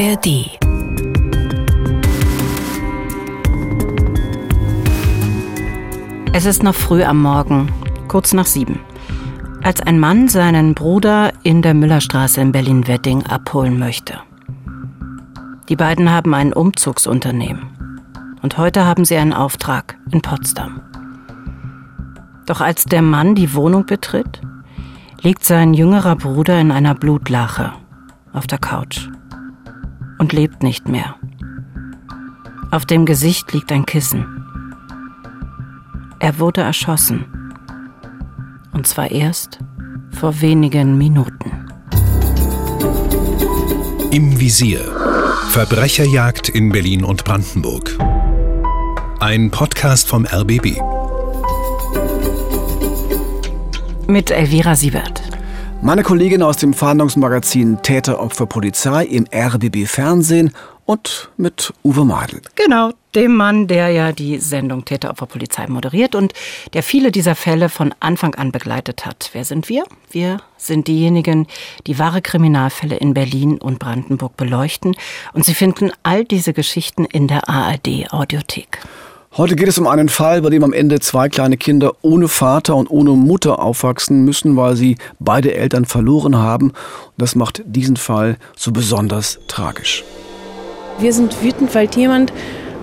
ARD. Es ist noch früh am Morgen, kurz nach sieben, als ein Mann seinen Bruder in der Müllerstraße in Berlin-Wedding abholen möchte. Die beiden haben ein Umzugsunternehmen. Und heute haben sie einen Auftrag in Potsdam. Doch als der Mann die Wohnung betritt, liegt sein jüngerer Bruder in einer Blutlache auf der Couch und lebt nicht mehr. Auf dem Gesicht liegt ein Kissen. Er wurde erschossen. Und zwar erst vor wenigen Minuten. Im Visier. Verbrecherjagd in Berlin und Brandenburg. Ein Podcast vom RBB. Mit Elvira Siebert. Meine Kollegin aus dem Fahndungsmagazin Täter, Opfer, Polizei im RBB Fernsehen und mit Uwe Madel. Genau, dem Mann, der ja die Sendung Täter, Opfer, Polizei moderiert und der viele dieser Fälle von Anfang an begleitet hat. Wer sind wir? Wir sind diejenigen, die wahre Kriminalfälle in Berlin und Brandenburg beleuchten und Sie finden all diese Geschichten in der ARD Audiothek. Heute geht es um einen Fall, bei dem am Ende zwei kleine Kinder ohne Vater und ohne Mutter aufwachsen müssen, weil sie beide Eltern verloren haben. Und das macht diesen Fall so besonders tragisch. Wir sind wütend, weil jemand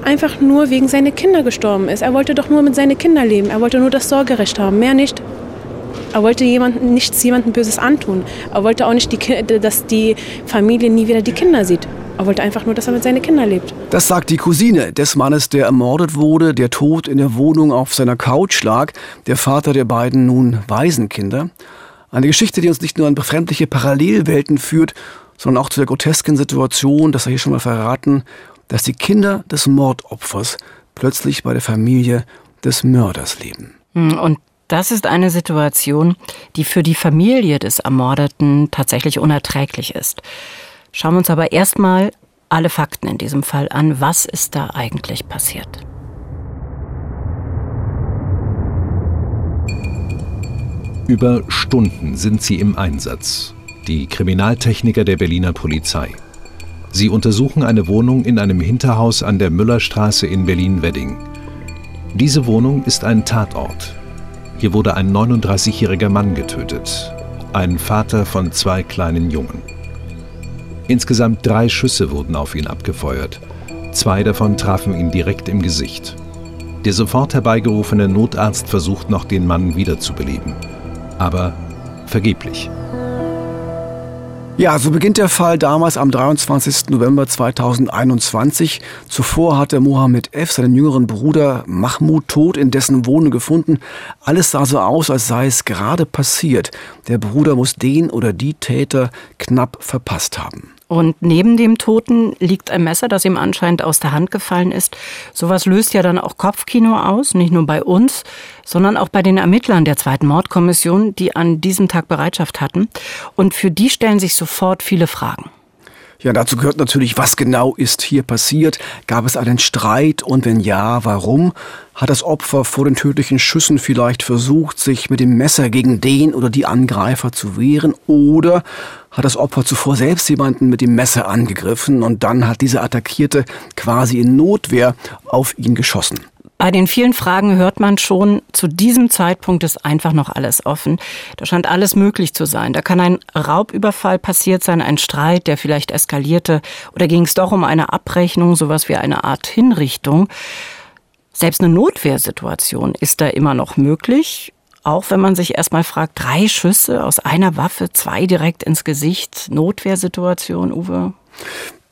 einfach nur wegen seiner Kinder gestorben ist. Er wollte doch nur mit seinen Kindern leben. Er wollte nur das Sorgerecht haben, mehr nicht. Er wollte jemanden, nichts jemandem Böses antun. Er wollte auch nicht, die, dass die Familie nie wieder die Kinder sieht. Er wollte einfach nur, dass er mit seinen Kindern lebt. Das sagt die Cousine des Mannes, der ermordet wurde, der tot in der Wohnung auf seiner Couch lag, der Vater der beiden nun Waisenkinder. Eine Geschichte, die uns nicht nur an befremdliche Parallelwelten führt, sondern auch zu der grotesken Situation, das er hier schon mal verraten, dass die Kinder des Mordopfers plötzlich bei der Familie des Mörders leben. Hm, und das ist eine Situation, die für die Familie des Ermordeten tatsächlich unerträglich ist. Schauen wir uns aber erstmal alle Fakten in diesem Fall an. Was ist da eigentlich passiert? Über Stunden sind sie im Einsatz. Die Kriminaltechniker der Berliner Polizei. Sie untersuchen eine Wohnung in einem Hinterhaus an der Müllerstraße in Berlin-Wedding. Diese Wohnung ist ein Tatort. Hier wurde ein 39-jähriger Mann getötet, ein Vater von zwei kleinen Jungen. Insgesamt drei Schüsse wurden auf ihn abgefeuert. Zwei davon trafen ihn direkt im Gesicht. Der sofort herbeigerufene Notarzt versucht noch, den Mann wiederzubeleben. Aber vergeblich. Ja, so beginnt der Fall damals am 23. November 2021. Zuvor hatte Mohammed F. seinen jüngeren Bruder Mahmoud tot in dessen Wohnung gefunden. Alles sah so aus, als sei es gerade passiert. Der Bruder muss den oder die Täter knapp verpasst haben. Und neben dem Toten liegt ein Messer, das ihm anscheinend aus der Hand gefallen ist. Sowas löst ja dann auch Kopfkino aus, nicht nur bei uns, sondern auch bei den Ermittlern der zweiten Mordkommission, die an diesem Tag Bereitschaft hatten. Und für die stellen sich sofort viele Fragen. Ja, dazu gehört natürlich, was genau ist hier passiert? Gab es einen Streit und wenn ja, warum? Hat das Opfer vor den tödlichen Schüssen vielleicht versucht, sich mit dem Messer gegen den oder die Angreifer zu wehren? Oder hat das Opfer zuvor selbst jemanden mit dem Messer angegriffen und dann hat dieser Attackierte quasi in Notwehr auf ihn geschossen? Bei den vielen Fragen hört man schon, zu diesem Zeitpunkt ist einfach noch alles offen. Da scheint alles möglich zu sein. Da kann ein Raubüberfall passiert sein, ein Streit, der vielleicht eskalierte, oder ging es doch um eine Abrechnung, sowas wie eine Art Hinrichtung. Selbst eine Notwehrsituation ist da immer noch möglich. Auch wenn man sich erstmal fragt, drei Schüsse aus einer Waffe, zwei direkt ins Gesicht, Notwehrsituation, Uwe?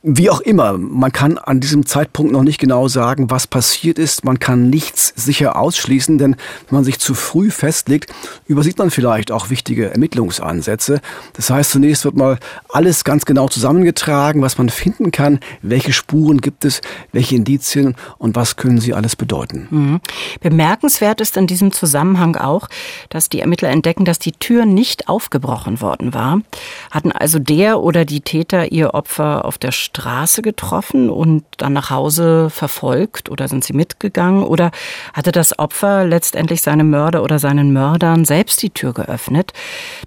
Wie auch immer, man kann an diesem Zeitpunkt noch nicht genau sagen, was passiert ist. Man kann nichts sicher ausschließen, denn wenn man sich zu früh festlegt, übersieht man vielleicht auch wichtige Ermittlungsansätze. Das heißt, zunächst wird mal alles ganz genau zusammengetragen, was man finden kann, welche Spuren gibt es, welche Indizien und was können sie alles bedeuten. Mhm. Bemerkenswert ist in diesem Zusammenhang auch, dass die Ermittler entdecken, dass die Tür nicht aufgebrochen worden war. Hatten also der oder die Täter ihr Opfer auf der Straße getroffen und dann nach Hause verfolgt oder sind sie mitgegangen oder hatte das Opfer letztendlich seinem Mörder oder seinen Mördern selbst die Tür geöffnet?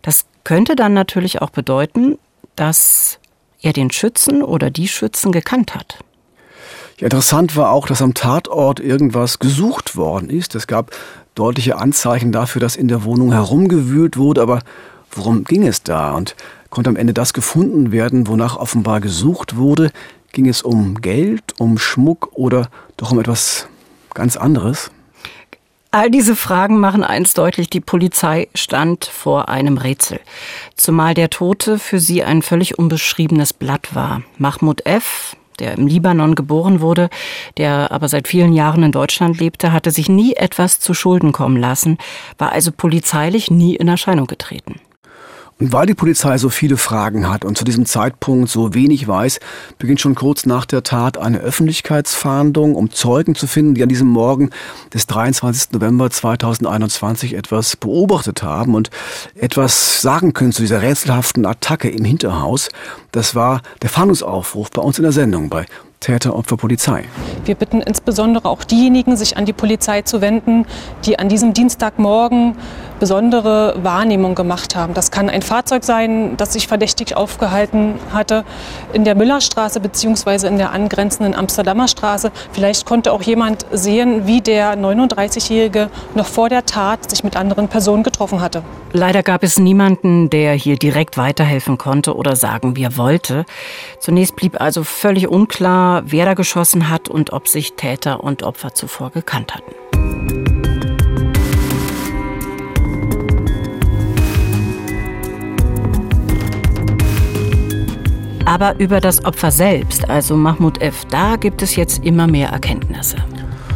Das könnte dann natürlich auch bedeuten, dass er den Schützen oder die Schützen gekannt hat. Ja, interessant war auch, dass am Tatort irgendwas gesucht worden ist. Es gab deutliche Anzeichen dafür, dass in der Wohnung herumgewühlt wurde, aber worum ging es da? Und konnte am Ende das gefunden werden, wonach offenbar gesucht wurde? Ging es um Geld, um Schmuck oder doch um etwas ganz anderes? All diese Fragen machen eins deutlich, die Polizei stand vor einem Rätsel. Zumal der Tote für sie ein völlig unbeschriebenes Blatt war. Mahmoud F., der im Libanon geboren wurde, der aber seit vielen Jahren in Deutschland lebte, hatte sich nie etwas zu Schulden kommen lassen, war also polizeilich nie in Erscheinung getreten. Weil die Polizei so viele Fragen hat und zu diesem Zeitpunkt so wenig weiß, beginnt schon kurz nach der Tat eine Öffentlichkeitsfahndung, um Zeugen zu finden, die an diesem Morgen des 23. November 2021 etwas beobachtet haben und etwas sagen können zu dieser rätselhaften Attacke im Hinterhaus. Das war der Fahndungsaufruf bei uns in der Sendung bei Täter, Opfer, Polizei. Wir bitten insbesondere auch diejenigen, sich an die Polizei zu wenden, die an diesem Dienstagmorgen besondere Wahrnehmung gemacht haben. Das kann ein Fahrzeug sein, das sich verdächtig aufgehalten hatte in der Müllerstraße bzw. in der angrenzenden Amsterdamer Straße. Vielleicht konnte auch jemand sehen, wie der 39-Jährige noch vor der Tat sich mit anderen Personen getroffen hatte. Leider gab es niemanden, der hier direkt weiterhelfen konnte oder sagen wir wollte. Zunächst blieb also völlig unklar, wer da geschossen hat und ob sich Täter und Opfer zuvor gekannt hatten. Aber über das Opfer selbst, also Mahmoud F., da gibt es jetzt immer mehr Erkenntnisse.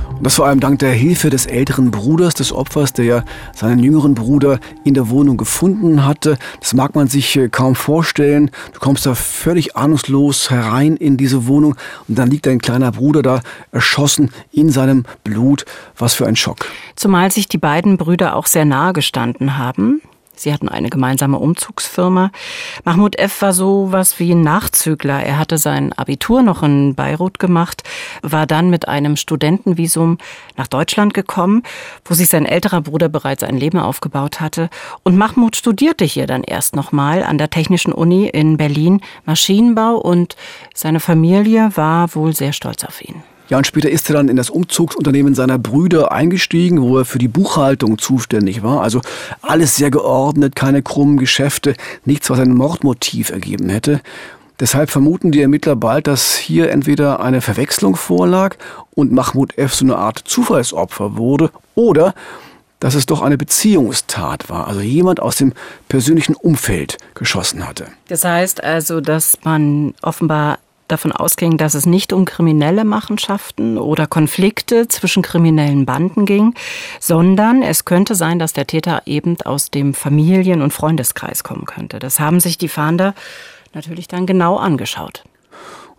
Und das vor allem dank der Hilfe des älteren Bruders des Opfers, der ja seinen jüngeren Bruder in der Wohnung gefunden hatte. Das mag man sich äh, kaum vorstellen. Du kommst da völlig ahnungslos herein in diese Wohnung und dann liegt dein kleiner Bruder da erschossen in seinem Blut. Was für ein Schock. Zumal sich die beiden Brüder auch sehr nahe gestanden haben. Sie hatten eine gemeinsame Umzugsfirma. Mahmoud F. war so was wie ein Nachzügler. Er hatte sein Abitur noch in Beirut gemacht, war dann mit einem Studentenvisum nach Deutschland gekommen, wo sich sein älterer Bruder bereits ein Leben aufgebaut hatte. Und Mahmoud studierte hier dann erst nochmal an der Technischen Uni in Berlin Maschinenbau und seine Familie war wohl sehr stolz auf ihn. Ja, und später ist er dann in das Umzugsunternehmen seiner Brüder eingestiegen, wo er für die Buchhaltung zuständig war. Also alles sehr geordnet, keine krummen Geschäfte, nichts, was ein Mordmotiv ergeben hätte. Deshalb vermuten die Ermittler bald, dass hier entweder eine Verwechslung vorlag und Mahmoud F. so eine Art Zufallsopfer wurde oder dass es doch eine Beziehungstat war, also jemand aus dem persönlichen Umfeld geschossen hatte. Das heißt also, dass man offenbar davon ausging, dass es nicht um kriminelle Machenschaften oder Konflikte zwischen kriminellen Banden ging, sondern es könnte sein, dass der Täter eben aus dem Familien- und Freundeskreis kommen könnte. Das haben sich die Fahnder natürlich dann genau angeschaut.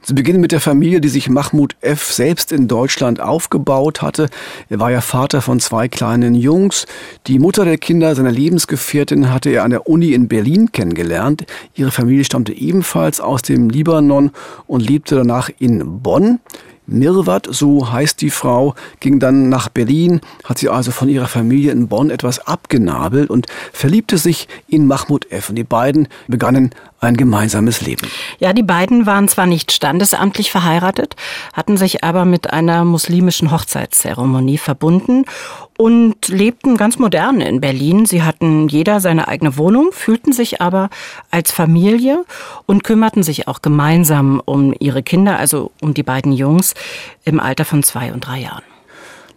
Sie beginnen mit der Familie, die sich Mahmoud F. selbst in Deutschland aufgebaut hatte. Er war ja Vater von zwei kleinen Jungs. Die Mutter der Kinder, seiner Lebensgefährtin, hatte er an der Uni in Berlin kennengelernt. Ihre Familie stammte ebenfalls aus dem Libanon und lebte danach in Bonn. Mirwat, so heißt die Frau, ging dann nach Berlin, hat sie also von ihrer Familie in Bonn etwas abgenabelt und verliebte sich in Mahmoud F. Und die beiden begannen ein gemeinsames Leben. Ja, die beiden waren zwar nicht standesamtlich verheiratet, hatten sich aber mit einer muslimischen Hochzeitszeremonie verbunden und lebten ganz modern in Berlin. Sie hatten jeder seine eigene Wohnung, fühlten sich aber als Familie und kümmerten sich auch gemeinsam um ihre Kinder, also um die beiden Jungs im Alter von zwei und drei Jahren.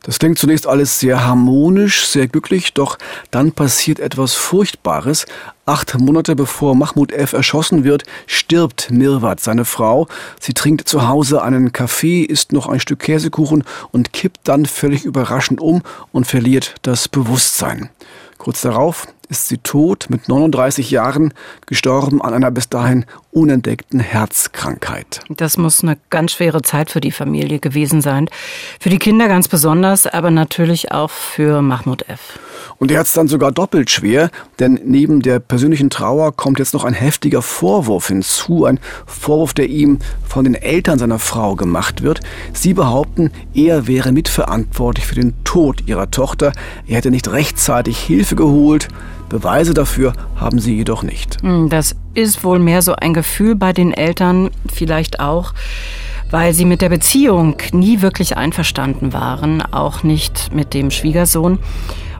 Das klingt zunächst alles sehr harmonisch, sehr glücklich, doch dann passiert etwas Furchtbares. Acht Monate bevor Mahmoud F. erschossen wird, stirbt Mirwat, seine Frau. Sie trinkt zu Hause einen Kaffee, isst noch ein Stück Käsekuchen und kippt dann völlig überraschend um und verliert das Bewusstsein. Kurz darauf ist sie tot, mit 39 Jahren, gestorben an einer bis dahin unentdeckten Herzkrankheit. Das muss eine ganz schwere Zeit für die Familie gewesen sein. Für die Kinder ganz besonders, aber natürlich auch für Mahmoud F. Und er hat es dann sogar doppelt schwer, denn neben der persönlichen Trauer kommt jetzt noch ein heftiger Vorwurf hinzu, ein Vorwurf, der ihm von den Eltern seiner Frau gemacht wird. Sie behaupten, er wäre mitverantwortlich für den Tod ihrer Tochter. Er hätte nicht rechtzeitig Hilfe geholt. Beweise dafür haben sie jedoch nicht. Hm, das ist wohl mehr so ein Gefühl bei den Eltern, vielleicht auch, weil sie mit der Beziehung nie wirklich einverstanden waren, auch nicht mit dem Schwiegersohn.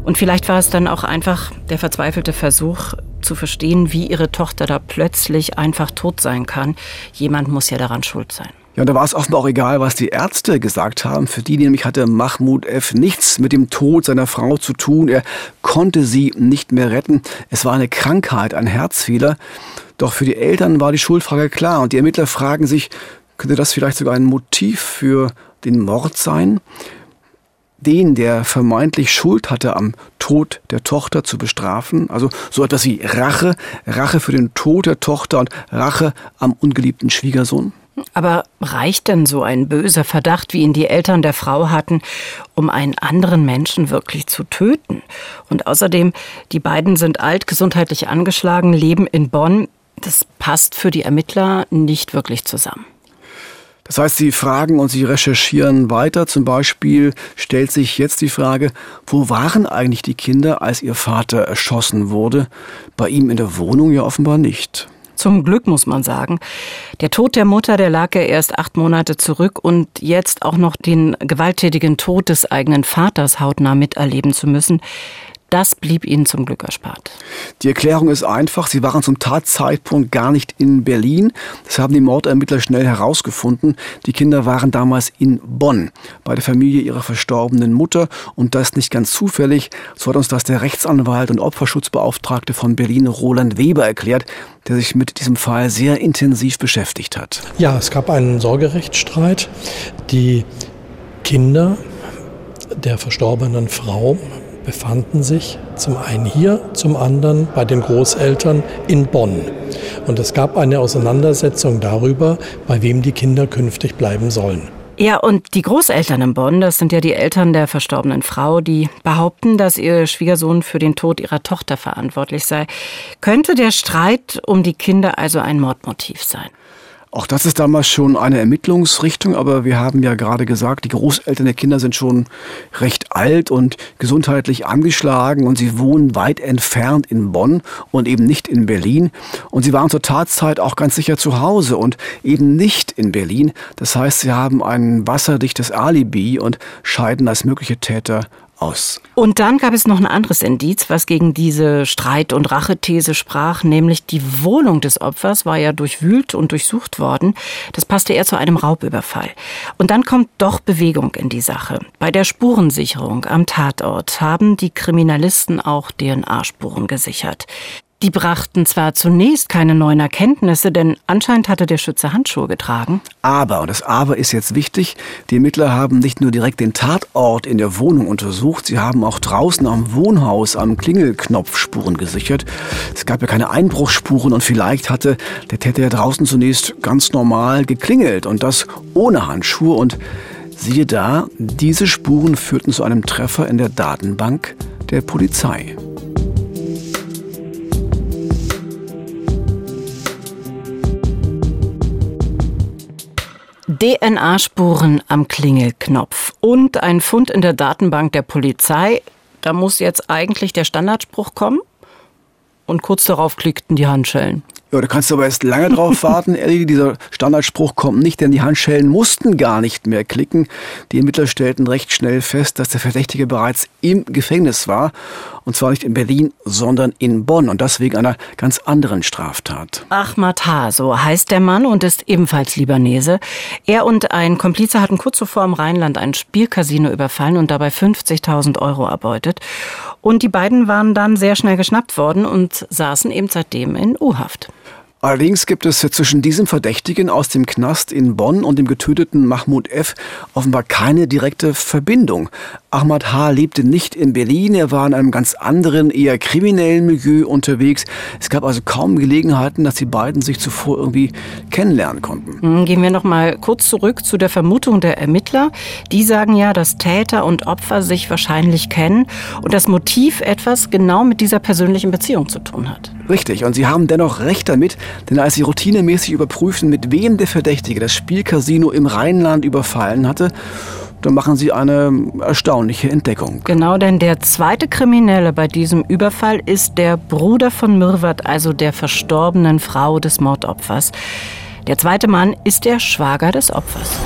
Und vielleicht war es dann auch einfach der verzweifelte Versuch zu verstehen, wie ihre Tochter da plötzlich einfach tot sein kann. Jemand muss ja daran schuld sein. Ja, und da war es offenbar auch egal, was die Ärzte gesagt haben. Für die nämlich hatte Mahmoud F. nichts mit dem Tod seiner Frau zu tun. Er konnte sie nicht mehr retten. Es war eine Krankheit, ein Herzfehler. Doch für die Eltern war die Schuldfrage klar. Und die Ermittler fragen sich, könnte das vielleicht sogar ein Motiv für den Mord sein? den, der vermeintlich Schuld hatte am Tod der Tochter zu bestrafen. Also so etwas wie Rache, Rache für den Tod der Tochter und Rache am ungeliebten Schwiegersohn. Aber reicht denn so ein böser Verdacht, wie ihn die Eltern der Frau hatten, um einen anderen Menschen wirklich zu töten? Und außerdem, die beiden sind alt, gesundheitlich angeschlagen, leben in Bonn. Das passt für die Ermittler nicht wirklich zusammen. Das heißt, Sie fragen und Sie recherchieren weiter. Zum Beispiel stellt sich jetzt die Frage, wo waren eigentlich die Kinder, als Ihr Vater erschossen wurde? Bei ihm in der Wohnung ja offenbar nicht. Zum Glück muss man sagen. Der Tod der Mutter, der lag ja erst acht Monate zurück und jetzt auch noch den gewalttätigen Tod des eigenen Vaters hautnah miterleben zu müssen, das blieb ihnen zum Glück erspart. Die Erklärung ist einfach. Sie waren zum Tatzeitpunkt gar nicht in Berlin. Das haben die Mordermittler schnell herausgefunden. Die Kinder waren damals in Bonn bei der Familie ihrer verstorbenen Mutter. Und das nicht ganz zufällig. So hat uns das der Rechtsanwalt und Opferschutzbeauftragte von Berlin, Roland Weber, erklärt, der sich mit diesem Fall sehr intensiv beschäftigt hat. Ja, es gab einen Sorgerechtsstreit. Die Kinder der verstorbenen Frau befanden sich zum einen hier, zum anderen bei den Großeltern in Bonn. Und es gab eine Auseinandersetzung darüber, bei wem die Kinder künftig bleiben sollen. Ja, und die Großeltern in Bonn, das sind ja die Eltern der verstorbenen Frau, die behaupten, dass ihr Schwiegersohn für den Tod ihrer Tochter verantwortlich sei. Könnte der Streit um die Kinder also ein Mordmotiv sein? Auch das ist damals schon eine Ermittlungsrichtung, aber wir haben ja gerade gesagt, die Großeltern der Kinder sind schon recht alt und gesundheitlich angeschlagen und sie wohnen weit entfernt in Bonn und eben nicht in Berlin. Und sie waren zur Tatzeit auch ganz sicher zu Hause und eben nicht in Berlin. Das heißt, sie haben ein wasserdichtes Alibi und scheiden als mögliche Täter aus. Und dann gab es noch ein anderes Indiz, was gegen diese Streit- und Rachethese sprach, nämlich die Wohnung des Opfers war ja durchwühlt und durchsucht worden. Das passte eher zu einem Raubüberfall. Und dann kommt doch Bewegung in die Sache. Bei der Spurensicherung am Tatort haben die Kriminalisten auch DNA-Spuren gesichert. Die brachten zwar zunächst keine neuen Erkenntnisse, denn anscheinend hatte der Schütze Handschuhe getragen. Aber, und das Aber ist jetzt wichtig, die Ermittler haben nicht nur direkt den Tatort in der Wohnung untersucht, sie haben auch draußen am Wohnhaus am Klingelknopf Spuren gesichert. Es gab ja keine Einbruchsspuren und vielleicht hatte der Täter ja draußen zunächst ganz normal geklingelt und das ohne Handschuhe und siehe da, diese Spuren führten zu einem Treffer in der Datenbank der Polizei. DNA-Spuren am Klingelknopf und ein Fund in der Datenbank der Polizei. Da muss jetzt eigentlich der Standardspruch kommen. Und kurz darauf klickten die Handschellen. Ja, da kannst du aber erst lange drauf warten, Ellie. Dieser Standardspruch kommt nicht, denn die Handschellen mussten gar nicht mehr klicken. Die Ermittler stellten recht schnell fest, dass der Verdächtige bereits im Gefängnis war. Und zwar nicht in Berlin, sondern in Bonn. Und das wegen einer ganz anderen Straftat. Ahmad H., so heißt der Mann und ist ebenfalls Libanese. Er und ein Komplize hatten kurz zuvor im Rheinland ein Spielcasino überfallen und dabei 50.000 Euro erbeutet. Und die beiden waren dann sehr schnell geschnappt worden und saßen eben seitdem in U-Haft. Allerdings gibt es zwischen diesem Verdächtigen aus dem Knast in Bonn und dem getöteten Mahmoud F. offenbar keine direkte Verbindung. Ahmad H. lebte nicht in Berlin, er war in einem ganz anderen, eher kriminellen Milieu unterwegs. Es gab also kaum Gelegenheiten, dass die beiden sich zuvor irgendwie kennenlernen konnten. Hm, gehen wir noch mal kurz zurück zu der Vermutung der Ermittler. Die sagen ja, dass Täter und Opfer sich wahrscheinlich kennen und das Motiv etwas genau mit dieser persönlichen Beziehung zu tun hat. Richtig, und sie haben dennoch recht damit, denn als sie routinemäßig überprüfen, mit wem der Verdächtige das Spielcasino im Rheinland überfallen hatte, dann machen sie eine erstaunliche Entdeckung. Genau, denn der zweite Kriminelle bei diesem Überfall ist der Bruder von Mirwat, also der verstorbenen Frau des Mordopfers. Der zweite Mann ist der Schwager des Opfers.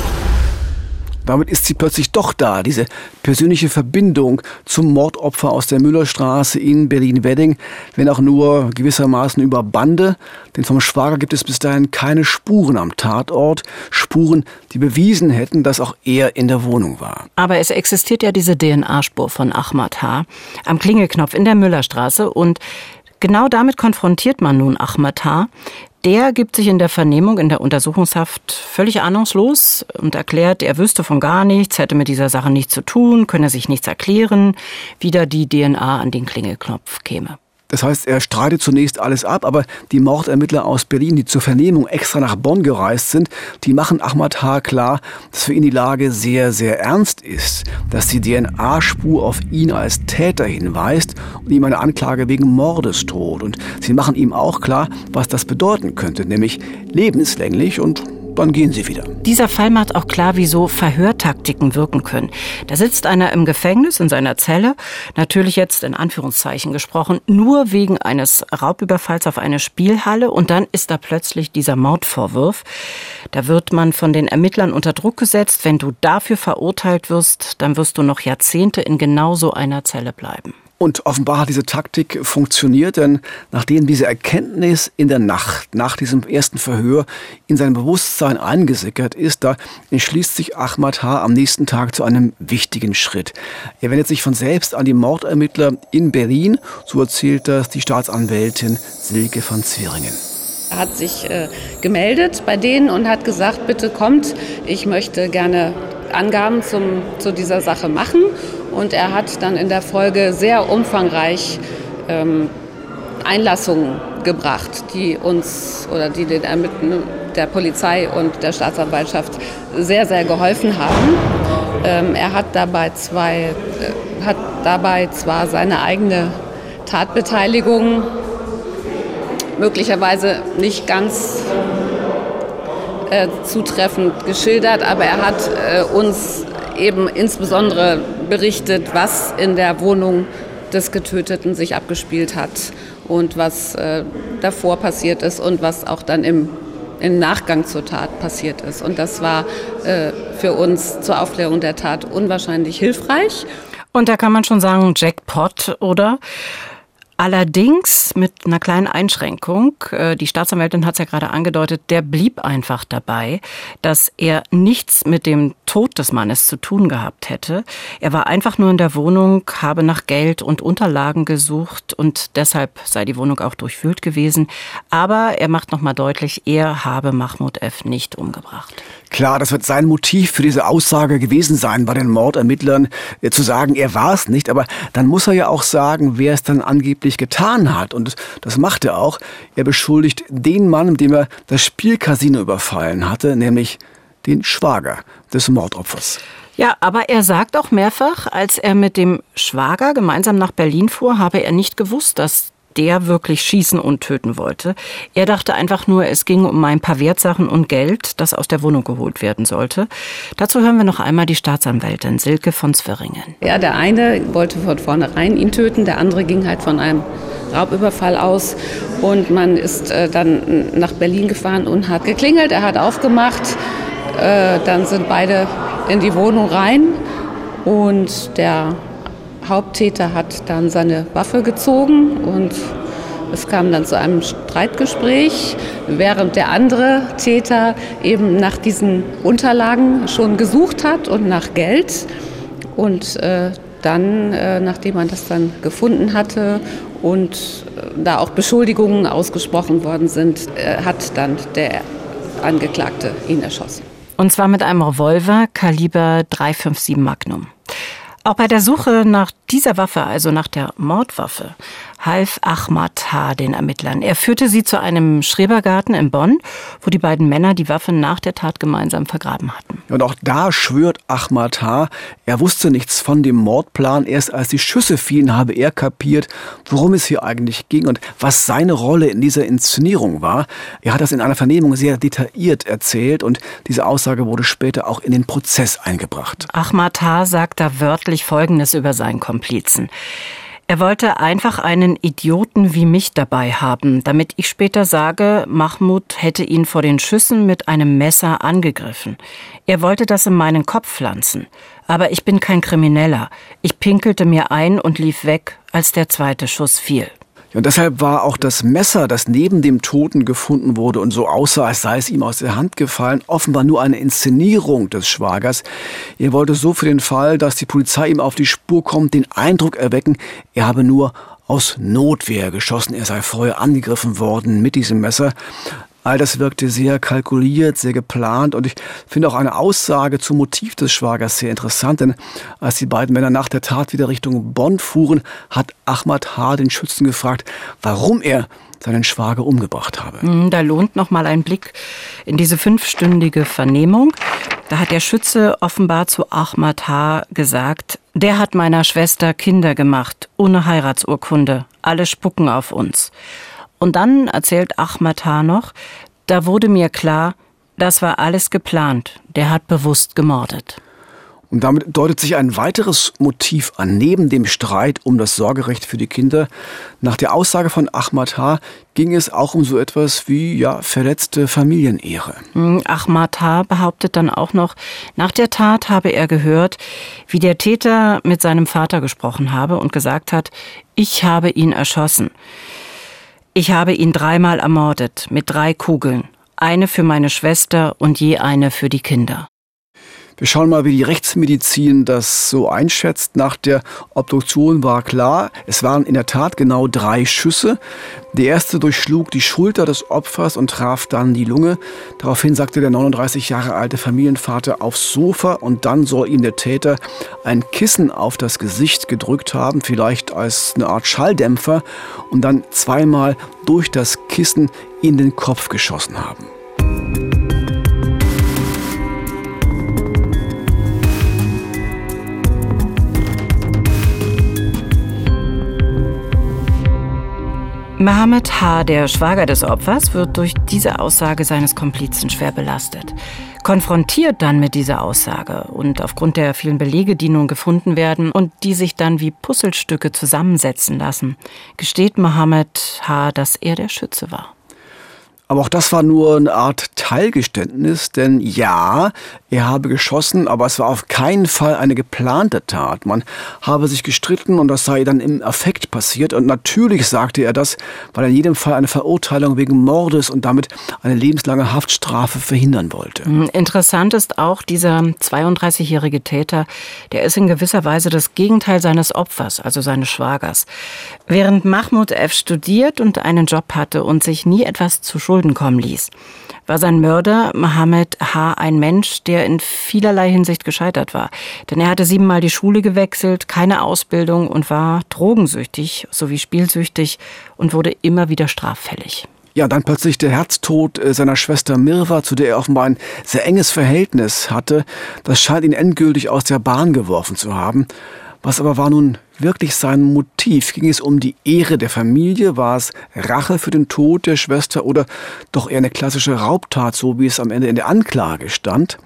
Damit ist sie plötzlich doch da, diese persönliche Verbindung zum Mordopfer aus der Müllerstraße in Berlin-Wedding, wenn auch nur gewissermaßen über Bande. Denn vom Schwager gibt es bis dahin keine Spuren am Tatort, Spuren, die bewiesen hätten, dass auch er in der Wohnung war. Aber es existiert ja diese DNA-Spur von Ahmad H. am Klingelknopf in der Müllerstraße und Genau damit konfrontiert man nun Ahmad H. Der gibt sich in der Vernehmung, in der Untersuchungshaft völlig ahnungslos und erklärt, er wüsste von gar nichts, hätte mit dieser Sache nichts zu tun, könne sich nichts erklären, wie da die DNA an den Klingelknopf käme. Das heißt, er streitet zunächst alles ab, aber die Mordermittler aus Berlin, die zur Vernehmung extra nach Bonn gereist sind, die machen Ahmad H. klar, dass für ihn die Lage sehr, sehr ernst ist, dass die DNA-Spur auf ihn als Täter hinweist und ihm eine Anklage wegen Mordes droht. Und sie machen ihm auch klar, was das bedeuten könnte, nämlich lebenslänglich und dann gehen sie wieder. Dieser Fall macht auch klar, wieso Verhörtaktiken wirken können. Da sitzt einer im Gefängnis in seiner Zelle, natürlich jetzt in Anführungszeichen gesprochen, nur wegen eines Raubüberfalls auf eine Spielhalle und dann ist da plötzlich dieser Mordvorwurf. Da wird man von den Ermittlern unter Druck gesetzt, wenn du dafür verurteilt wirst, dann wirst du noch Jahrzehnte in genau so einer Zelle bleiben. Und offenbar hat diese Taktik funktioniert, denn nachdem diese Erkenntnis in der Nacht, nach diesem ersten Verhör, in sein Bewusstsein eingesickert ist, da entschließt sich Ahmad H. am nächsten Tag zu einem wichtigen Schritt. Er wendet sich von selbst an die Mordermittler in Berlin, so erzählt das die Staatsanwältin Silke von Zwieringen. Hat sich äh, gemeldet bei denen und hat gesagt, bitte kommt, ich möchte gerne Angaben zum, zu dieser Sache machen. Und er hat dann in der Folge sehr umfangreich ähm, Einlassungen gebracht, die uns oder die den Ermittlern der Polizei und der Staatsanwaltschaft sehr, sehr geholfen haben. Ähm, er hat dabei, zwei, äh, hat dabei zwar seine eigene Tatbeteiligung möglicherweise nicht ganz äh, zutreffend geschildert, aber er hat äh, uns eben insbesondere berichtet, was in der Wohnung des Getöteten sich abgespielt hat und was äh, davor passiert ist und was auch dann im, im Nachgang zur Tat passiert ist. Und das war äh, für uns zur Aufklärung der Tat unwahrscheinlich hilfreich. Und da kann man schon sagen, Jackpot, oder? Allerdings mit einer kleinen Einschränkung. Äh, die Staatsanwältin hat es ja gerade angedeutet, der blieb einfach dabei, dass er nichts mit dem Tod des Mannes zu tun gehabt hätte. Er war einfach nur in der Wohnung, habe nach Geld und Unterlagen gesucht und deshalb sei die Wohnung auch durchwühlt gewesen. Aber er macht nochmal deutlich, er habe Mahmoud F. nicht umgebracht. Klar, das wird sein Motiv für diese Aussage gewesen sein, bei den Mordermittlern äh, zu sagen, er war es nicht. Aber dann muss er ja auch sagen, wer es dann angeblich getan hat. Und das macht er auch. Er beschuldigt den Mann, mit dem er das Spielcasino überfallen hatte, nämlich den Schwager des Mordopfers. Ja, aber er sagt auch mehrfach, als er mit dem Schwager gemeinsam nach Berlin fuhr, habe er nicht gewusst, dass der wirklich schießen und töten wollte. Er dachte einfach nur, es ging um ein paar Wertsachen und Geld, das aus der Wohnung geholt werden sollte. Dazu hören wir noch einmal die Staatsanwältin Silke von Zwiringen. Ja, der eine wollte von vornherein ihn töten, der andere ging halt von einem Raubüberfall aus und man ist äh, dann nach Berlin gefahren und hat geklingelt. Er hat aufgemacht, äh, dann sind beide in die Wohnung rein und der Haupttäter hat dann seine Waffe gezogen und es kam dann zu einem Streitgespräch, während der andere Täter eben nach diesen Unterlagen schon gesucht hat und nach Geld. Und äh, dann, äh, nachdem man das dann gefunden hatte und äh, da auch Beschuldigungen ausgesprochen worden sind, äh, hat dann der Angeklagte ihn erschossen. Und zwar mit einem Revolver Kaliber 357 Magnum. Auch bei der Suche nach dieser Waffe, also nach der Mordwaffe, half Ahmad H. den Ermittlern. Er führte sie zu einem Schrebergarten in Bonn, wo die beiden Männer die Waffe nach der Tat gemeinsam vergraben hatten. Und auch da schwört Ahmad H., er wusste nichts von dem Mordplan. Erst als die Schüsse fielen, habe er kapiert, worum es hier eigentlich ging und was seine Rolle in dieser Inszenierung war. Er hat das in einer Vernehmung sehr detailliert erzählt und diese Aussage wurde später auch in den Prozess eingebracht. Ahmad H. sagt da wörtlich Folgendes über seinen Komplizen. Er wollte einfach einen Idioten wie mich dabei haben, damit ich später sage, Mahmoud hätte ihn vor den Schüssen mit einem Messer angegriffen. Er wollte das in meinen Kopf pflanzen. Aber ich bin kein Krimineller. Ich pinkelte mir ein und lief weg, als der zweite Schuss fiel. Und deshalb war auch das Messer, das neben dem Toten gefunden wurde und so aussah, als sei es ihm aus der Hand gefallen, offenbar nur eine Inszenierung des Schwagers. Er wollte so für den Fall, dass die Polizei ihm auf die Spur kommt, den Eindruck erwecken, er habe nur aus Notwehr geschossen, er sei vorher angegriffen worden mit diesem Messer. All das wirkte sehr kalkuliert, sehr geplant und ich finde auch eine Aussage zum Motiv des Schwagers sehr interessant, denn als die beiden Männer nach der Tat wieder Richtung Bonn fuhren, hat Ahmad H. den Schützen gefragt, warum er seinen Schwager umgebracht habe. Hm, da lohnt noch mal ein Blick in diese fünfstündige Vernehmung. Da hat der Schütze offenbar zu Ahmad H. gesagt, der hat meiner Schwester Kinder gemacht, ohne Heiratsurkunde. Alle spucken auf uns. Und dann erzählt Ahmad H. noch, da wurde mir klar, das war alles geplant. Der hat bewusst gemordet. Und damit deutet sich ein weiteres Motiv an, neben dem Streit um das Sorgerecht für die Kinder. Nach der Aussage von Ahmad H. ging es auch um so etwas wie, ja, verletzte Familienehre. Hm, Ahmad H. behauptet dann auch noch, nach der Tat habe er gehört, wie der Täter mit seinem Vater gesprochen habe und gesagt hat, ich habe ihn erschossen. Ich habe ihn dreimal ermordet mit drei Kugeln, eine für meine Schwester und je eine für die Kinder. Wir schauen mal, wie die Rechtsmedizin das so einschätzt. Nach der Obduktion war klar, es waren in der Tat genau drei Schüsse. Der erste durchschlug die Schulter des Opfers und traf dann die Lunge. Daraufhin sagte der 39 Jahre alte Familienvater aufs Sofa und dann soll ihm der Täter ein Kissen auf das Gesicht gedrückt haben, vielleicht als eine Art Schalldämpfer und dann zweimal durch das Kissen in den Kopf geschossen haben. Mohammed H., der Schwager des Opfers, wird durch diese Aussage seines Komplizen schwer belastet. Konfrontiert dann mit dieser Aussage und aufgrund der vielen Belege, die nun gefunden werden und die sich dann wie Puzzlestücke zusammensetzen lassen, gesteht Mohammed H., dass er der Schütze war. Aber auch das war nur eine Art Teilgeständnis, denn ja, er habe geschossen, aber es war auf keinen Fall eine geplante Tat. Man habe sich gestritten und das sei dann im Affekt passiert. Und natürlich sagte er das, weil er in jedem Fall eine Verurteilung wegen Mordes und damit eine lebenslange Haftstrafe verhindern wollte. Hm, interessant ist auch dieser 32-jährige Täter, der ist in gewisser Weise das Gegenteil seines Opfers, also seines Schwagers. Während Mahmoud F. studiert und einen Job hatte und sich nie etwas zu Schulden Schulden kommen ließ. War sein Mörder Mohammed H. ein Mensch, der in vielerlei Hinsicht gescheitert war. Denn er hatte siebenmal die Schule gewechselt, keine Ausbildung und war drogensüchtig sowie spielsüchtig und wurde immer wieder straffällig. Ja, dann plötzlich der Herztod äh, seiner Schwester Mirva, zu der er offenbar ein sehr enges Verhältnis hatte. Das scheint ihn endgültig aus der Bahn geworfen zu haben. Was aber war nun wirklich sein Motiv? Ging es um die Ehre der Familie? War es Rache für den Tod der Schwester oder doch eher eine klassische Raubtat, so wie es am Ende in der Anklage stand?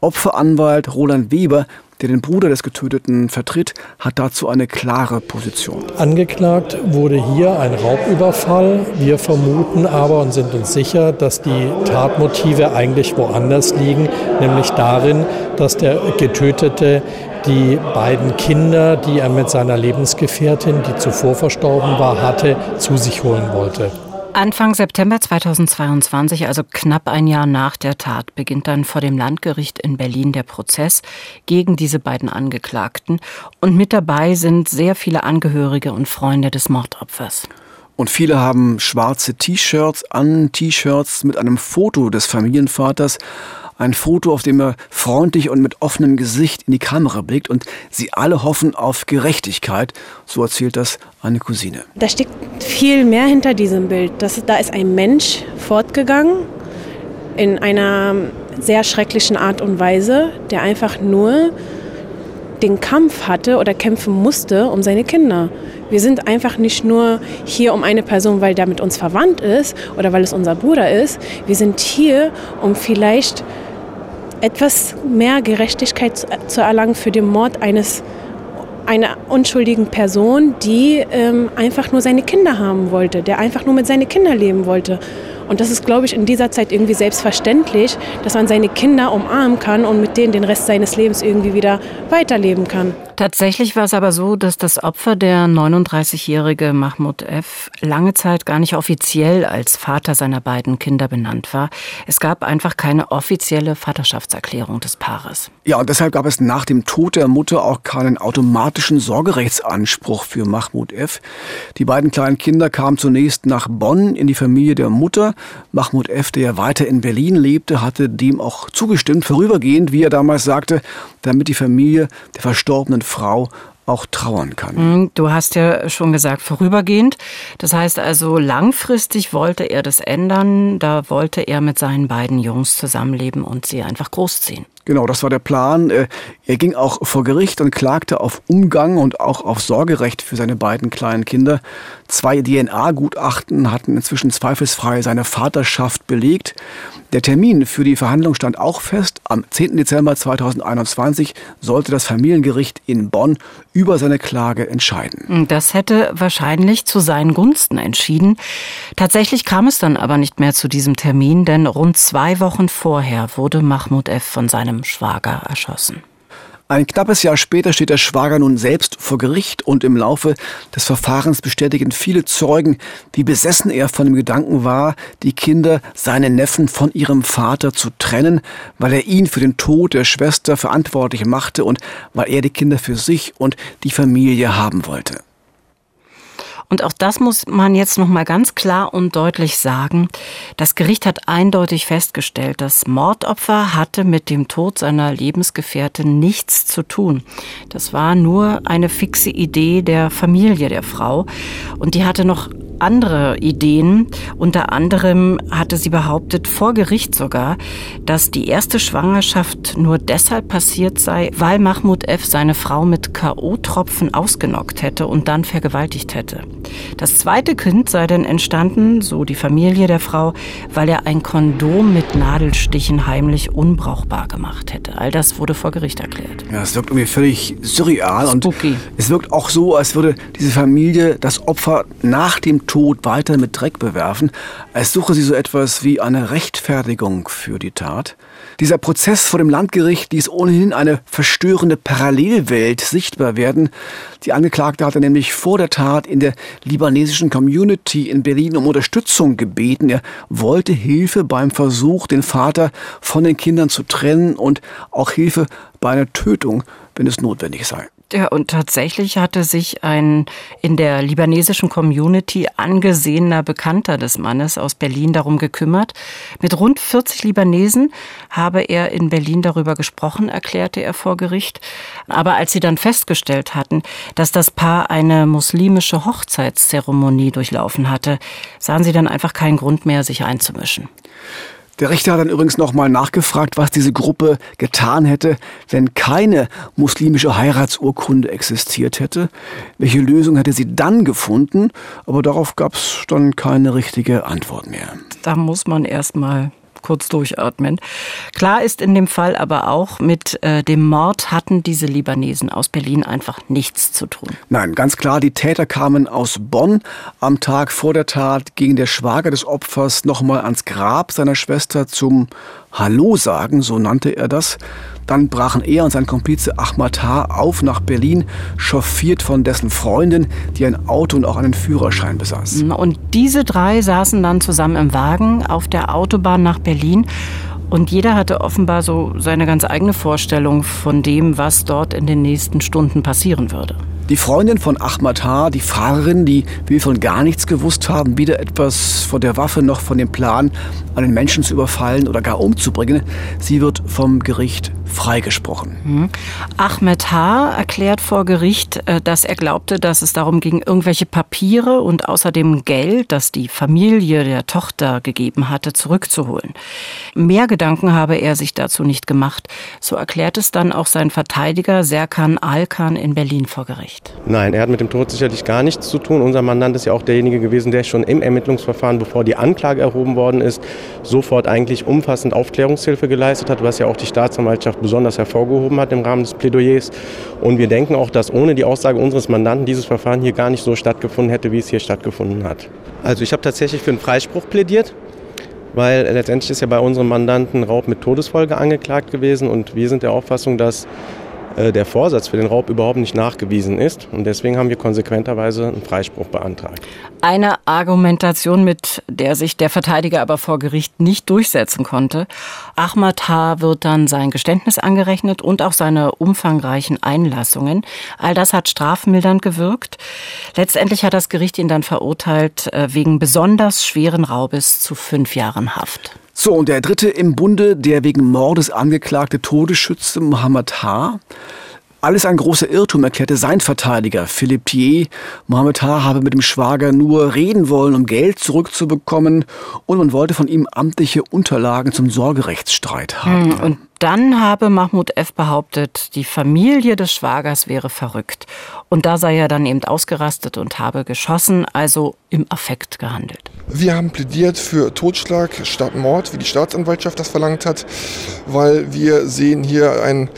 Opferanwalt Roland Weber der den Bruder des Getöteten vertritt, hat dazu eine klare Position. Angeklagt wurde hier ein Raubüberfall. Wir vermuten aber und sind uns sicher, dass die Tatmotive eigentlich woanders liegen, nämlich darin, dass der Getötete die beiden Kinder, die er mit seiner Lebensgefährtin, die zuvor verstorben war, hatte, zu sich holen wollte. Anfang September 2022, also knapp ein Jahr nach der Tat, beginnt dann vor dem Landgericht in Berlin der Prozess gegen diese beiden Angeklagten. Und mit dabei sind sehr viele Angehörige und Freunde des Mordopfers. Und viele haben schwarze T-Shirts an, T-Shirts mit einem Foto des Familienvaters. Ein Foto, auf dem er freundlich und mit offenem Gesicht in die Kamera blickt und sie alle hoffen auf Gerechtigkeit. So erzählt das eine Cousine. Da steckt viel mehr hinter diesem Bild. Das, da ist ein Mensch fortgegangen in einer sehr schrecklichen Art und Weise, der einfach nur den Kampf hatte oder kämpfen musste um seine Kinder. Wir sind einfach nicht nur hier um eine Person, weil der mit uns verwandt ist oder weil es unser Bruder ist. Wir sind hier, um vielleicht etwas mehr Gerechtigkeit zu erlangen für den Mord eines einer unschuldigen Person, die ähm, einfach nur seine Kinder haben wollte, der einfach nur mit seinen Kindern leben wollte. Und das ist, glaube ich, in dieser Zeit irgendwie selbstverständlich, dass man seine Kinder umarmen kann und mit denen den Rest seines Lebens irgendwie wieder weiterleben kann. Tatsächlich war es aber so, dass das Opfer, der 39-jährige Mahmoud F., lange Zeit gar nicht offiziell als Vater seiner beiden Kinder benannt war. Es gab einfach keine offizielle Vaterschaftserklärung des Paares. Ja, und deshalb gab es nach dem Tod der Mutter auch keinen automatischen Sorgerechtsanspruch für Mahmoud F. Die beiden kleinen Kinder kamen zunächst nach Bonn in die Familie der Mutter. Mahmoud F., der weiter in Berlin lebte, hatte dem auch zugestimmt, vorübergehend, wie er damals sagte, damit die Familie der verstorbenen Frau auch trauern kann. Mhm, du hast ja schon gesagt, vorübergehend. Das heißt also, langfristig wollte er das ändern. Da wollte er mit seinen beiden Jungs zusammenleben und sie einfach großziehen. Genau, das war der Plan. Äh, er ging auch vor Gericht und klagte auf Umgang und auch auf Sorgerecht für seine beiden kleinen Kinder. Zwei DNA-Gutachten hatten inzwischen zweifelsfrei seine Vaterschaft belegt. Der Termin für die Verhandlung stand auch fest. Am 10. Dezember 2021 sollte das Familiengericht in Bonn über seine Klage entscheiden. Das hätte wahrscheinlich zu seinen Gunsten entschieden. Tatsächlich kam es dann aber nicht mehr zu diesem Termin, denn rund zwei Wochen vorher wurde Mahmoud F. von seinem seinem Schwager erschossen. Ein knappes Jahr später steht der Schwager nun selbst vor Gericht und im Laufe des Verfahrens bestätigen viele Zeugen, wie besessen er von dem Gedanken war, die Kinder, seine Neffen von ihrem Vater zu trennen, weil er ihn für den Tod der Schwester verantwortlich machte und weil er die Kinder für sich und die Familie haben wollte. Und auch das muss man jetzt noch mal ganz klar und deutlich sagen. Das Gericht hat eindeutig festgestellt, das Mordopfer hatte mit dem Tod seiner Lebensgefährtin nichts zu tun. Das war nur eine fixe Idee der Familie der Frau. Und die hatte noch andere Ideen. Unter anderem hatte sie behauptet, vor Gericht sogar, dass die erste Schwangerschaft nur deshalb passiert sei, weil Mahmoud F. seine Frau mit K.O.-Tropfen ausgenockt hätte und dann vergewaltigt hätte. Das zweite Kind sei dann entstanden, so die Familie der Frau, weil er ein Kondom mit Nadelstichen heimlich unbrauchbar gemacht hätte. All das wurde vor Gericht erklärt. Ja, es wirkt irgendwie völlig surreal Spooky. und es wirkt auch so, als würde diese Familie das Opfer nach dem Tod weiter mit Dreck bewerfen, als suche sie so etwas wie eine Rechtfertigung für die Tat. Dieser Prozess vor dem Landgericht ließ ohnehin eine verstörende Parallelwelt sichtbar werden. Die Angeklagte hatte nämlich vor der Tat in der libanesischen Community in Berlin um Unterstützung gebeten. Er wollte Hilfe beim Versuch, den Vater von den Kindern zu trennen und auch Hilfe bei einer Tötung, wenn es notwendig sei. Ja, und tatsächlich hatte sich ein in der libanesischen Community angesehener Bekannter des Mannes aus Berlin darum gekümmert. Mit rund 40 Libanesen habe er in Berlin darüber gesprochen, erklärte er vor Gericht. Aber als sie dann festgestellt hatten, dass das Paar eine muslimische Hochzeitszeremonie durchlaufen hatte, sahen sie dann einfach keinen Grund mehr, sich einzumischen. Der Richter hat dann übrigens nochmal nachgefragt, was diese Gruppe getan hätte, wenn keine muslimische Heiratsurkunde existiert hätte. Welche Lösung hätte sie dann gefunden? Aber darauf gab es dann keine richtige Antwort mehr. Da muss man erstmal kurz durchatmen. Klar ist in dem Fall aber auch, mit äh, dem Mord hatten diese Libanesen aus Berlin einfach nichts zu tun. Nein, ganz klar, die Täter kamen aus Bonn. Am Tag vor der Tat ging der Schwager des Opfers nochmal ans Grab seiner Schwester zum Hallo sagen, so nannte er das. Dann brachen er und sein Komplize Ahmad H. auf nach Berlin, chauffiert von dessen Freundin, die ein Auto und auch einen Führerschein besaß. Und diese drei saßen dann zusammen im Wagen auf der Autobahn nach Berlin. Und jeder hatte offenbar so seine ganz eigene Vorstellung von dem, was dort in den nächsten Stunden passieren würde. Die Freundin von Ahmad H., die Fahrerin, die will von gar nichts gewusst haben, weder etwas von der Waffe noch von dem Plan, einen Menschen zu überfallen oder gar umzubringen. Sie wird vom Gericht freigesprochen. Mhm. Ahmed H. erklärt vor Gericht, äh, dass er glaubte, dass es darum ging, irgendwelche Papiere und außerdem Geld, das die Familie der Tochter gegeben hatte, zurückzuholen. Mehr Gedanken habe er sich dazu nicht gemacht. So erklärt es dann auch sein Verteidiger Serkan Alkan in Berlin vor Gericht. Nein, er hat mit dem Tod sicherlich gar nichts zu tun. Unser Mandant ist ja auch derjenige gewesen, der schon im Ermittlungsverfahren, bevor die Anklage erhoben worden ist, sofort eigentlich umfassend Aufklärungshilfe geleistet hat, was ja auch die Staatsanwaltschaft besonders hervorgehoben hat im Rahmen des Plädoyers. Und wir denken auch, dass ohne die Aussage unseres Mandanten dieses Verfahren hier gar nicht so stattgefunden hätte, wie es hier stattgefunden hat. Also ich habe tatsächlich für einen Freispruch plädiert, weil letztendlich ist ja bei unserem Mandanten Raub mit Todesfolge angeklagt gewesen und wir sind der Auffassung, dass der Vorsatz für den Raub überhaupt nicht nachgewiesen ist. Und deswegen haben wir konsequenterweise einen Freispruch beantragt. Eine Argumentation, mit der sich der Verteidiger aber vor Gericht nicht durchsetzen konnte. Ahmad H. wird dann sein Geständnis angerechnet und auch seine umfangreichen Einlassungen. All das hat strafmildernd gewirkt. Letztendlich hat das Gericht ihn dann verurteilt äh, wegen besonders schweren Raubes zu fünf Jahren Haft. So, und der dritte im Bunde, der wegen Mordes angeklagte Todesschütze Mohammed H. Alles ein großer Irrtum, erklärte sein Verteidiger Philipp Thier. Mohammed H. habe mit dem Schwager nur reden wollen, um Geld zurückzubekommen und man wollte von ihm amtliche Unterlagen zum Sorgerechtsstreit haben. Hm, und dann habe Mahmoud F. behauptet, die Familie des Schwagers wäre verrückt. Und da sei er dann eben ausgerastet und habe geschossen, also im Affekt gehandelt. Wir haben plädiert für Totschlag statt Mord, wie die Staatsanwaltschaft das verlangt hat, weil wir sehen hier ein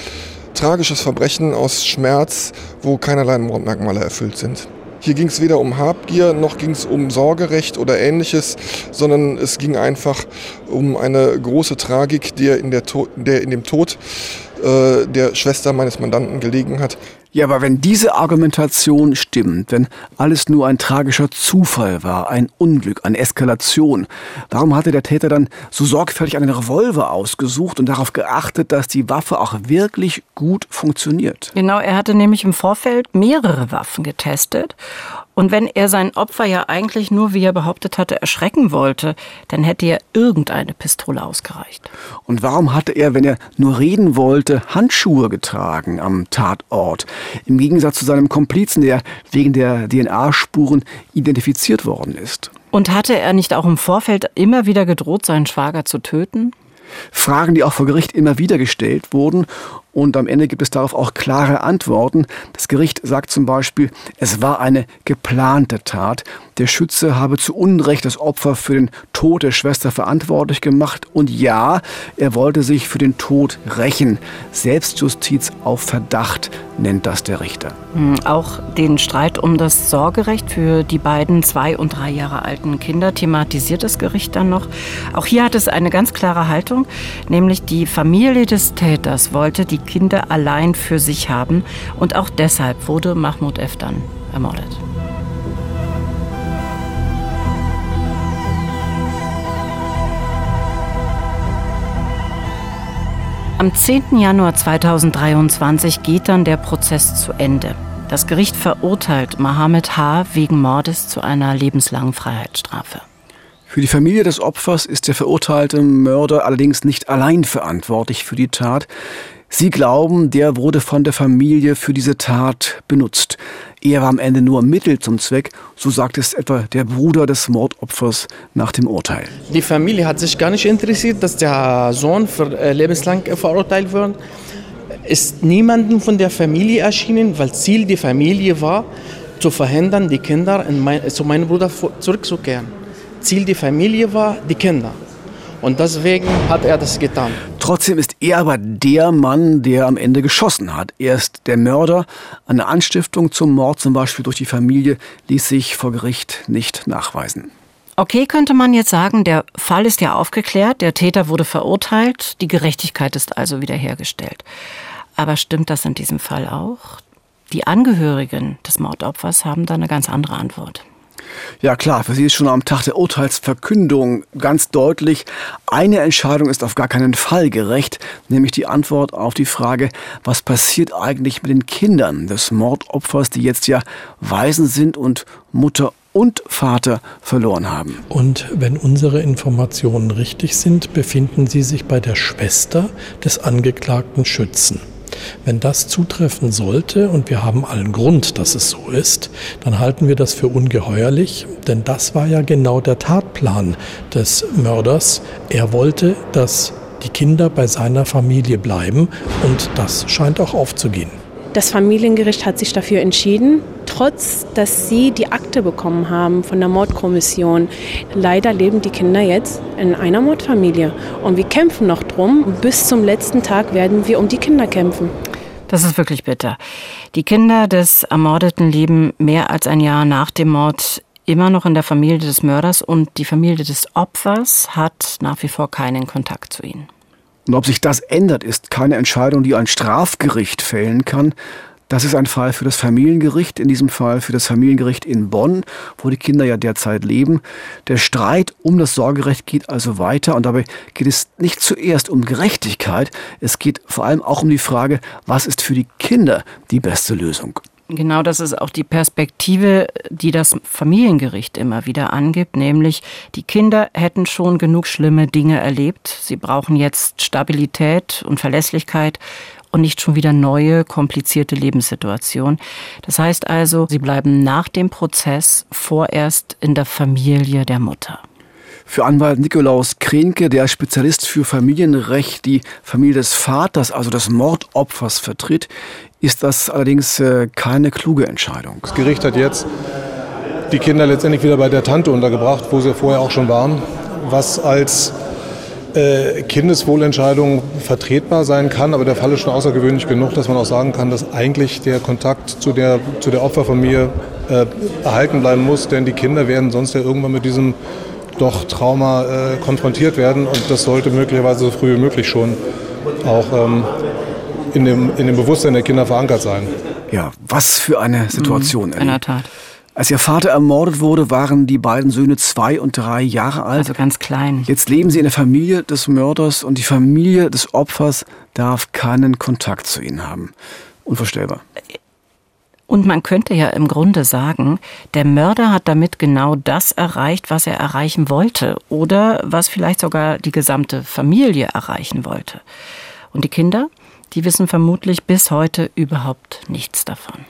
tragisches Verbrechen aus Schmerz, wo keinerlei Mordmerkmale erfüllt sind. Hier ging es weder um Habgier noch ging es um Sorgerecht oder ähnliches, sondern es ging einfach um eine große Tragik, der in, der, der in dem Tod äh, der Schwester meines Mandanten gelegen hat. Ja, aber wenn diese Argumentation stimmt, wenn alles nur ein tragischer Zufall war, ein Unglück, eine Eskalation, warum hatte der Täter dann so sorgfältig einen Revolver ausgesucht und darauf geachtet, dass die Waffe auch wirklich gut funktioniert? Genau, er hatte nämlich im Vorfeld mehrere Waffen getestet und wenn er sein Opfer ja eigentlich nur, wie er behauptet hatte, erschrecken wollte, dann hätte ja irgendeine Pistole ausgereicht. Und warum hatte er, wenn er nur reden wollte, Handschuhe getragen am Tatort? Im Gegensatz zu seinem Komplizen, der wegen der DNA-Spuren identifiziert worden ist. Und hatte er nicht auch im Vorfeld immer wieder gedroht, seinen Schwager zu töten? Fragen, die auch vor Gericht immer wieder gestellt wurden. Und am Ende gibt es darauf auch klare Antworten. Das Gericht sagt zum Beispiel, es war eine geplante Tat. Der Schütze habe zu Unrecht das Opfer für den Tod der Schwester verantwortlich gemacht. Und ja, er wollte sich für den Tod rächen. Selbstjustiz auf Verdacht nennt das der Richter. Hm, auch den Streit um das Sorgerecht für die beiden zwei und drei Jahre alten Kinder thematisiert das Gericht dann noch. Auch hier hat es eine ganz klare Haltung, nämlich die Familie des Täters wollte die Kinder allein für sich haben und auch deshalb wurde Mahmoud F. dann ermordet. Am 10. Januar 2023 geht dann der Prozess zu Ende. Das Gericht verurteilt Mohammed H. wegen Mordes zu einer lebenslangen Freiheitsstrafe. Für die Familie des Opfers ist der verurteilte Mörder allerdings nicht allein verantwortlich für die Tat. Sie glauben, der wurde von der Familie für diese Tat benutzt. Er war am Ende nur Mittel zum Zweck, so sagt es etwa der Bruder des Mordopfers nach dem Urteil. Die Familie hat sich gar nicht interessiert, dass der Sohn für äh, lebenslang verurteilt wird. Ist niemandem von der Familie erschienen, weil Ziel der Familie war, zu verhindern, die Kinder mein, zu meinem Bruder zurückzukehren. Ziel der Familie war die Kinder. Und deswegen hat er das getan. Trotzdem ist er aber der Mann, der am Ende geschossen hat. Er ist der Mörder. Eine Anstiftung zum Mord, zum Beispiel durch die Familie, ließ sich vor Gericht nicht nachweisen. Okay, könnte man jetzt sagen, der Fall ist ja aufgeklärt, der Täter wurde verurteilt, die Gerechtigkeit ist also wiederhergestellt. Aber stimmt das in diesem Fall auch? Die Angehörigen des Mordopfers haben da eine ganz andere Antwort. Ja klar, für Sie ist schon am Tag der Urteilsverkündung ganz deutlich, eine Entscheidung ist auf gar keinen Fall gerecht, nämlich die Antwort auf die Frage, was passiert eigentlich mit den Kindern des Mordopfers, die jetzt ja Waisen sind und Mutter und Vater verloren haben. Und wenn unsere Informationen richtig sind, befinden sie sich bei der Schwester des angeklagten Schützen. Wenn das zutreffen sollte, und wir haben allen Grund, dass es so ist, dann halten wir das für ungeheuerlich, denn das war ja genau der Tatplan des Mörders. Er wollte, dass die Kinder bei seiner Familie bleiben und das scheint auch aufzugehen. Das Familiengericht hat sich dafür entschieden, trotz dass sie die Akte bekommen haben von der Mordkommission. Leider leben die Kinder jetzt in einer Mordfamilie und wir kämpfen noch drum. Bis zum letzten Tag werden wir um die Kinder kämpfen. Das ist wirklich bitter. Die Kinder des Ermordeten leben mehr als ein Jahr nach dem Mord immer noch in der Familie des Mörders und die Familie des Opfers hat nach wie vor keinen Kontakt zu ihnen. Und ob sich das ändert, ist keine Entscheidung, die ein Strafgericht fällen kann. Das ist ein Fall für das Familiengericht, in diesem Fall für das Familiengericht in Bonn, wo die Kinder ja derzeit leben. Der Streit um das Sorgerecht geht also weiter und dabei geht es nicht zuerst um Gerechtigkeit, es geht vor allem auch um die Frage, was ist für die Kinder die beste Lösung. Genau das ist auch die Perspektive, die das Familiengericht immer wieder angibt, nämlich die Kinder hätten schon genug schlimme Dinge erlebt. Sie brauchen jetzt Stabilität und Verlässlichkeit und nicht schon wieder neue, komplizierte Lebenssituationen. Das heißt also, sie bleiben nach dem Prozess vorerst in der Familie der Mutter. Für Anwalt Nikolaus Krenke, der Spezialist für Familienrecht, die Familie des Vaters, also des Mordopfers vertritt, ist das allerdings äh, keine kluge Entscheidung. Das Gericht hat jetzt die Kinder letztendlich wieder bei der Tante untergebracht, wo sie vorher auch schon waren, was als äh, Kindeswohlentscheidung vertretbar sein kann, aber der Fall ist schon außergewöhnlich genug, dass man auch sagen kann, dass eigentlich der Kontakt zu der, zu der Opferfamilie äh, erhalten bleiben muss, denn die Kinder werden sonst ja irgendwann mit diesem doch Trauma äh, konfrontiert werden und das sollte möglicherweise so früh wie möglich schon auch ähm, in dem, in dem Bewusstsein der Kinder verankert sein. Ja, was für eine Situation. Mhm, in der Tat. Als ihr Vater ermordet wurde, waren die beiden Söhne zwei und drei Jahre alt. Also ganz klein. Jetzt leben sie in der Familie des Mörders und die Familie des Opfers darf keinen Kontakt zu ihnen haben. Unvorstellbar. Und man könnte ja im Grunde sagen, der Mörder hat damit genau das erreicht, was er erreichen wollte oder was vielleicht sogar die gesamte Familie erreichen wollte. Und die Kinder? die wissen vermutlich bis heute überhaupt nichts davon.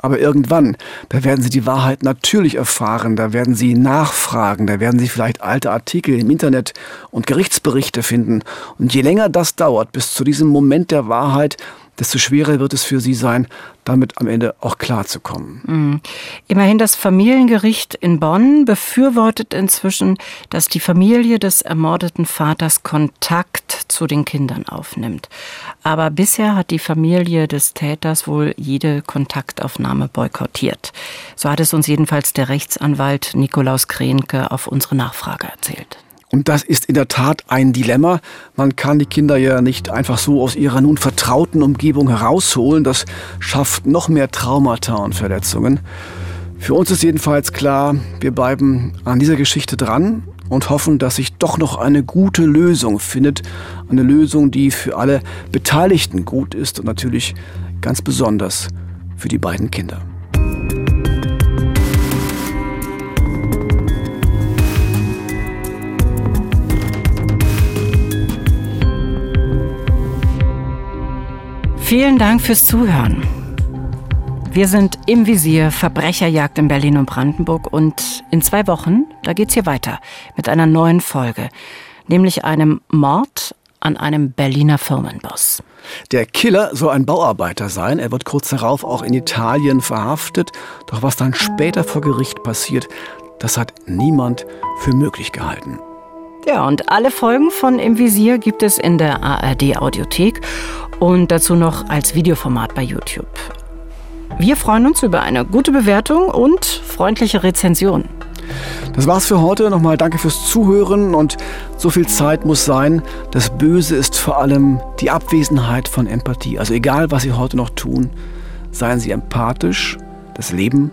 Aber irgendwann, da werden sie die Wahrheit natürlich erfahren, da werden sie nachfragen, da werden sie vielleicht alte Artikel im Internet und Gerichtsberichte finden. Und je länger das dauert, bis zu diesem Moment der Wahrheit, desto schwerer wird es für sie sein, damit am Ende auch klarzukommen. Mhm. Immerhin das Familiengericht in Bonn befürwortet inzwischen, dass die Familie des ermordeten Vaters Kontakt zu den Kindern aufnimmt. Aber bisher hat die Familie des Täters wohl jede Kontaktaufnahme boykottiert. So hat es uns jedenfalls der Rechtsanwalt Nikolaus Krenke auf unsere Nachfrage erzählt. Und das ist in der Tat ein Dilemma. Man kann die Kinder ja nicht einfach so aus ihrer nun vertrauten Umgebung herausholen. Das schafft noch mehr Traumata und Verletzungen. Für uns ist jedenfalls klar, wir bleiben an dieser Geschichte dran und hoffen, dass sich doch noch eine gute Lösung findet. Eine Lösung, die für alle Beteiligten gut ist und natürlich ganz besonders für die beiden Kinder. Vielen Dank fürs Zuhören. Wir sind im Visier Verbrecherjagd in Berlin und Brandenburg und in zwei Wochen, da geht's hier weiter mit einer neuen Folge, nämlich einem Mord an einem Berliner Firmenboss. Der Killer soll ein Bauarbeiter sein. Er wird kurz darauf auch in Italien verhaftet. Doch was dann später vor Gericht passiert, das hat niemand für möglich gehalten. Ja, und alle Folgen von Im Visier gibt es in der ARD Audiothek und dazu noch als Videoformat bei YouTube. Wir freuen uns über eine gute Bewertung und freundliche Rezension. Das war's für heute. Nochmal danke fürs Zuhören und so viel Zeit muss sein. Das Böse ist vor allem die Abwesenheit von Empathie. Also egal, was Sie heute noch tun, seien Sie empathisch. Das Leben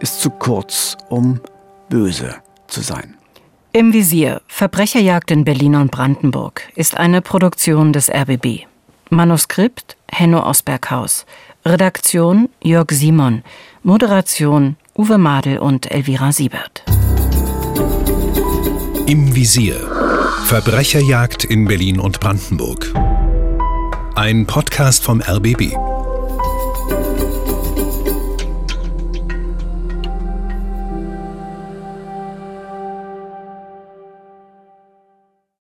ist zu kurz, um böse zu sein. Im Visier Verbrecherjagd in Berlin und Brandenburg ist eine Produktion des RBB. Manuskript Henno Osberghaus. Redaktion Jörg Simon. Moderation Uwe Madel und Elvira Siebert. Im Visier. Verbrecherjagd in Berlin und Brandenburg. Ein Podcast vom RBB.